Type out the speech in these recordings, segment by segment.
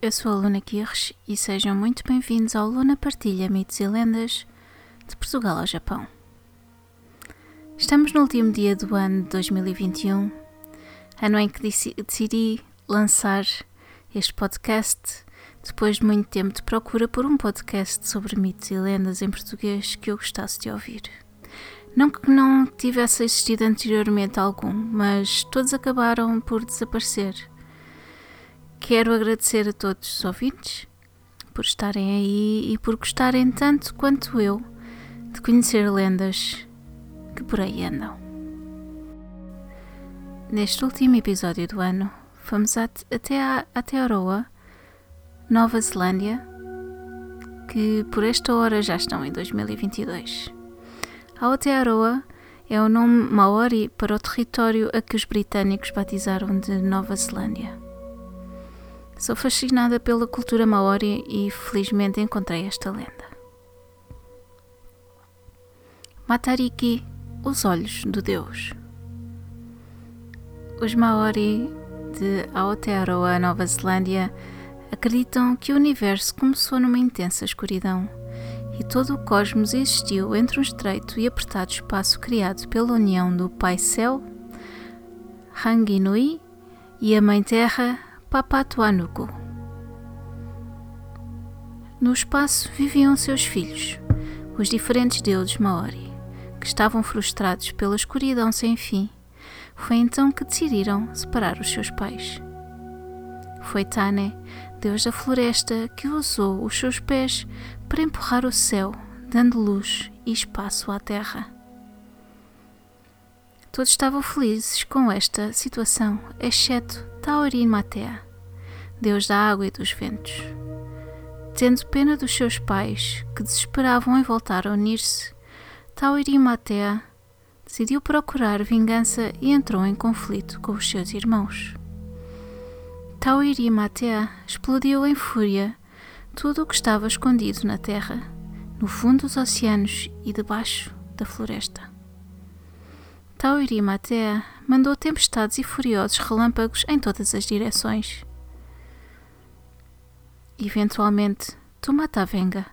Eu sou a Luna Kirsch e sejam muito bem-vindos ao Luna Partilha Mitos e Lendas de Portugal ao Japão. Estamos no último dia do ano de 2021, ano em que decidi lançar este podcast depois de muito tempo de procura por um podcast sobre mitos e lendas em português que eu gostasse de ouvir. Não que não tivesse existido anteriormente algum, mas todos acabaram por desaparecer Quero agradecer a todos os ouvintes por estarem aí e por gostarem tanto quanto eu de conhecer lendas que por aí andam. Neste último episódio do ano, fomos até a Aotearoa, Nova Zelândia, que por esta hora já estão em 2022. A Aotearoa é o nome maori para o território a que os britânicos batizaram de Nova Zelândia. Sou fascinada pela cultura maori e felizmente encontrei esta lenda. Matariki, os olhos do Deus. Os Maori de Aotearoa, Nova Zelândia, acreditam que o universo começou numa intensa escuridão e todo o cosmos existiu entre um estreito e apertado espaço criado pela união do Pai Céu, Ranginui, e a Mãe Terra, Papatuanuku. No espaço viviam seus filhos, os diferentes deuses Maori, que estavam frustrados pela escuridão sem fim. Foi então que decidiram separar os seus pais. Foi Tane, deus da floresta, que usou os seus pés para empurrar o céu, dando luz e espaço à terra. Todos estavam felizes com esta situação, exceto Tauri Matea, deus da água e dos ventos. Tendo pena dos seus pais, que desesperavam em voltar a unir-se, Tauri Matea decidiu procurar vingança e entrou em conflito com os seus irmãos. Tauiri Matea explodiu em fúria tudo o que estava escondido na terra, no fundo dos oceanos e debaixo da floresta. Tauiri Matea mandou tempestades e furiosos relâmpagos em todas as direções. Eventualmente, Tumatavenga,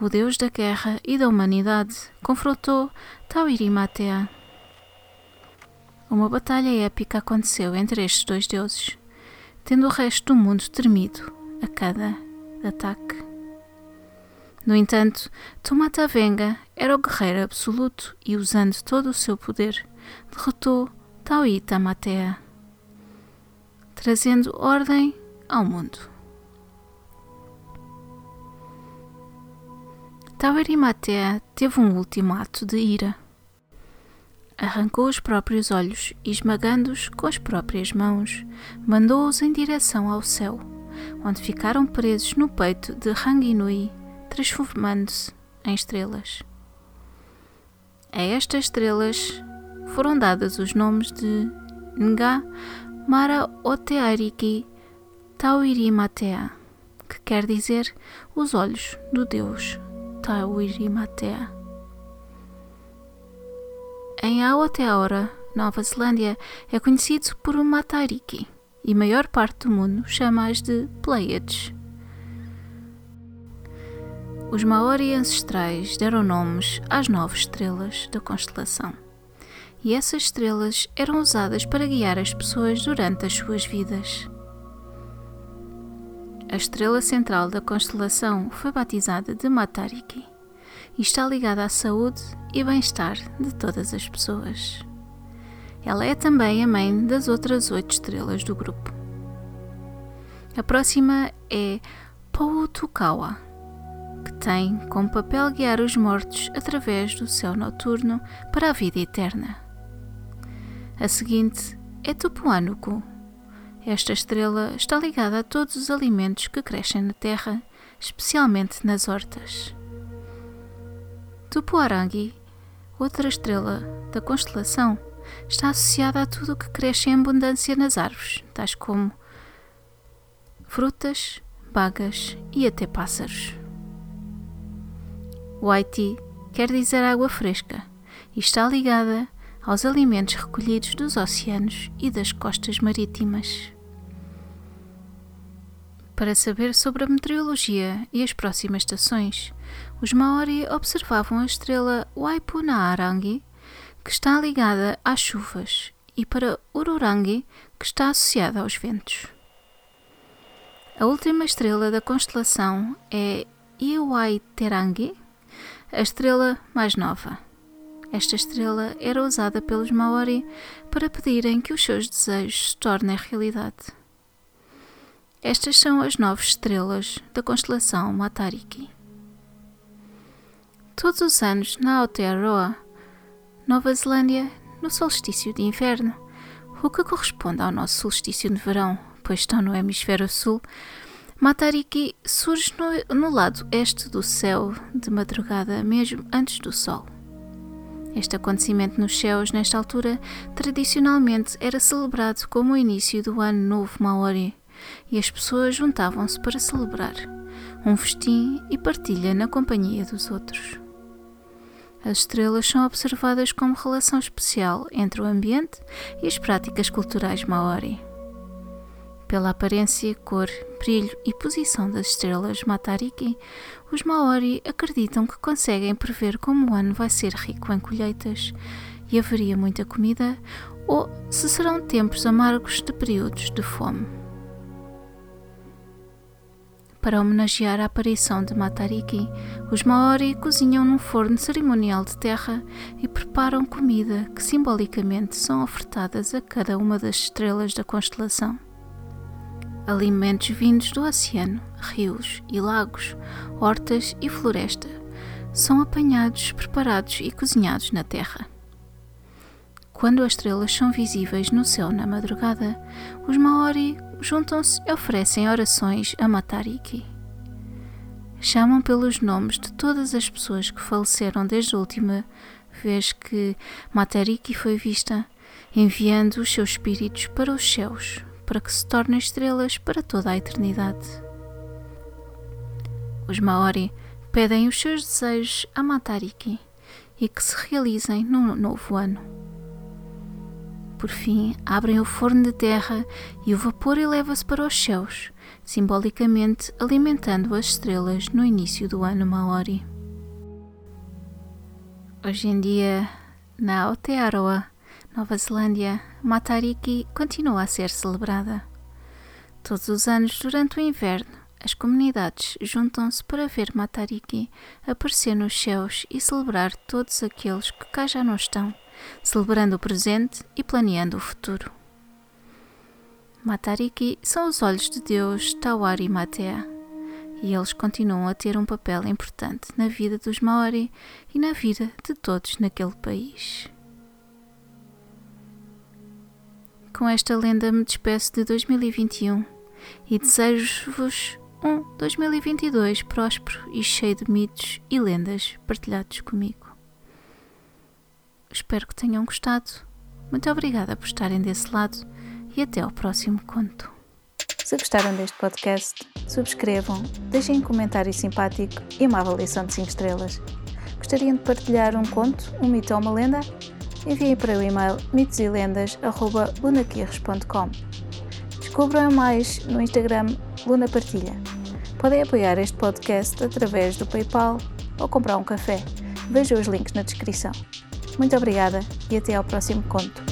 o deus da guerra e da humanidade, confrontou Tauiri Matea. Uma batalha épica aconteceu entre estes dois deuses, tendo o resto do mundo tremido a cada ataque. No entanto, Tomatavenga era o guerreiro absoluto e, usando todo o seu poder, derrotou Tauita Matea, trazendo ordem ao mundo. Matea teve um último ato de ira. Arrancou os próprios olhos e, esmagando-os com as próprias mãos, mandou-os em direção ao céu, onde ficaram presos no peito de Ranginui, transformando-se em estrelas. A estas estrelas foram dadas os nomes de Nga Mara Oteariki Tauirimatea, que quer dizer os olhos do deus Tauirimatea. Em Aotearoa, Nova Zelândia, é conhecido por Matariki e maior parte do mundo chama-as de Pleiades. Os Maori ancestrais deram nomes às nove estrelas da constelação, e essas estrelas eram usadas para guiar as pessoas durante as suas vidas. A estrela central da constelação foi batizada de Matariki e está ligada à saúde e bem-estar de todas as pessoas. Ela é também a mãe das outras oito estrelas do grupo. A próxima é Poutukawa que tem como papel guiar os mortos através do céu noturno para a vida eterna. A seguinte é Tupuanuku. Esta estrela está ligada a todos os alimentos que crescem na Terra, especialmente nas hortas. Tupuarangi, outra estrela da constelação, está associada a tudo o que cresce em abundância nas árvores, tais como frutas, bagas e até pássaros. Waiti quer dizer água fresca e está ligada aos alimentos recolhidos dos oceanos e das costas marítimas. Para saber sobre a meteorologia e as próximas estações, os Maori observavam a estrela Waipunaarangi, que está ligada às chuvas, e para Ururangi, que está associada aos ventos. A última estrela da constelação é Iwaiterangi, a estrela mais nova. Esta estrela era usada pelos Maori para pedirem que os seus desejos se tornem realidade. Estas são as nove estrelas da constelação Matariki. Todos os anos na Aotearoa, Nova Zelândia, no solstício de inverno, o que corresponde ao nosso solstício de verão, pois estão no hemisfério sul, Matariki surge no, no lado este do céu de madrugada, mesmo antes do sol. Este acontecimento nos céus, nesta altura, tradicionalmente era celebrado como o início do Ano Novo Maori, e as pessoas juntavam-se para celebrar um festim e partilha na companhia dos outros. As estrelas são observadas como relação especial entre o ambiente e as práticas culturais maori. Pela aparência, cor, brilho e posição das estrelas Matariki, os Maori acreditam que conseguem prever como o ano vai ser rico em colheitas. E haveria muita comida, ou se serão tempos amargos de períodos de fome. Para homenagear a aparição de Matariki, os Maori cozinham num forno cerimonial de terra e preparam comida que simbolicamente são ofertadas a cada uma das estrelas da constelação alimentos vindos do oceano, rios e lagos, hortas e floresta, são apanhados, preparados e cozinhados na terra. Quando as estrelas são visíveis no céu na madrugada, os Maori juntam-se e oferecem orações a Matariki. Chamam pelos nomes de todas as pessoas que faleceram desde a última vez que Matariki foi vista, enviando os seus espíritos para os céus para que se tornem estrelas para toda a eternidade. Os Maori pedem os seus desejos a Matariki e que se realizem no novo ano. Por fim, abrem o forno de terra e o vapor eleva-se para os céus, simbolicamente alimentando as estrelas no início do ano Maori. Hoje em dia, na Aotearoa, Nova Zelândia, Matariki continua a ser celebrada. Todos os anos, durante o inverno, as comunidades juntam-se para ver Matariki aparecer nos céus e celebrar todos aqueles que cá já não estão, celebrando o presente e planeando o futuro. Matariki são os olhos de Deus Tawari Matea, e eles continuam a ter um papel importante na vida dos Maori e na vida de todos naquele país. Com esta lenda me despeço de 2021 e desejo-vos um 2022 próspero e cheio de mitos e lendas partilhados comigo. Espero que tenham gostado. Muito obrigada por estarem desse lado e até ao próximo conto. Se gostaram deste podcast, subscrevam, deixem um comentário simpático e uma avaliação de 5 estrelas. Gostariam de partilhar um conto, um mito ou uma lenda? Enviem para o e-mail mitoselendas.lunaquirres.com. Descubram mais no Instagram Luna Partilha. Podem apoiar este podcast através do PayPal ou comprar um café. Vejam os links na descrição. Muito obrigada e até ao próximo conto.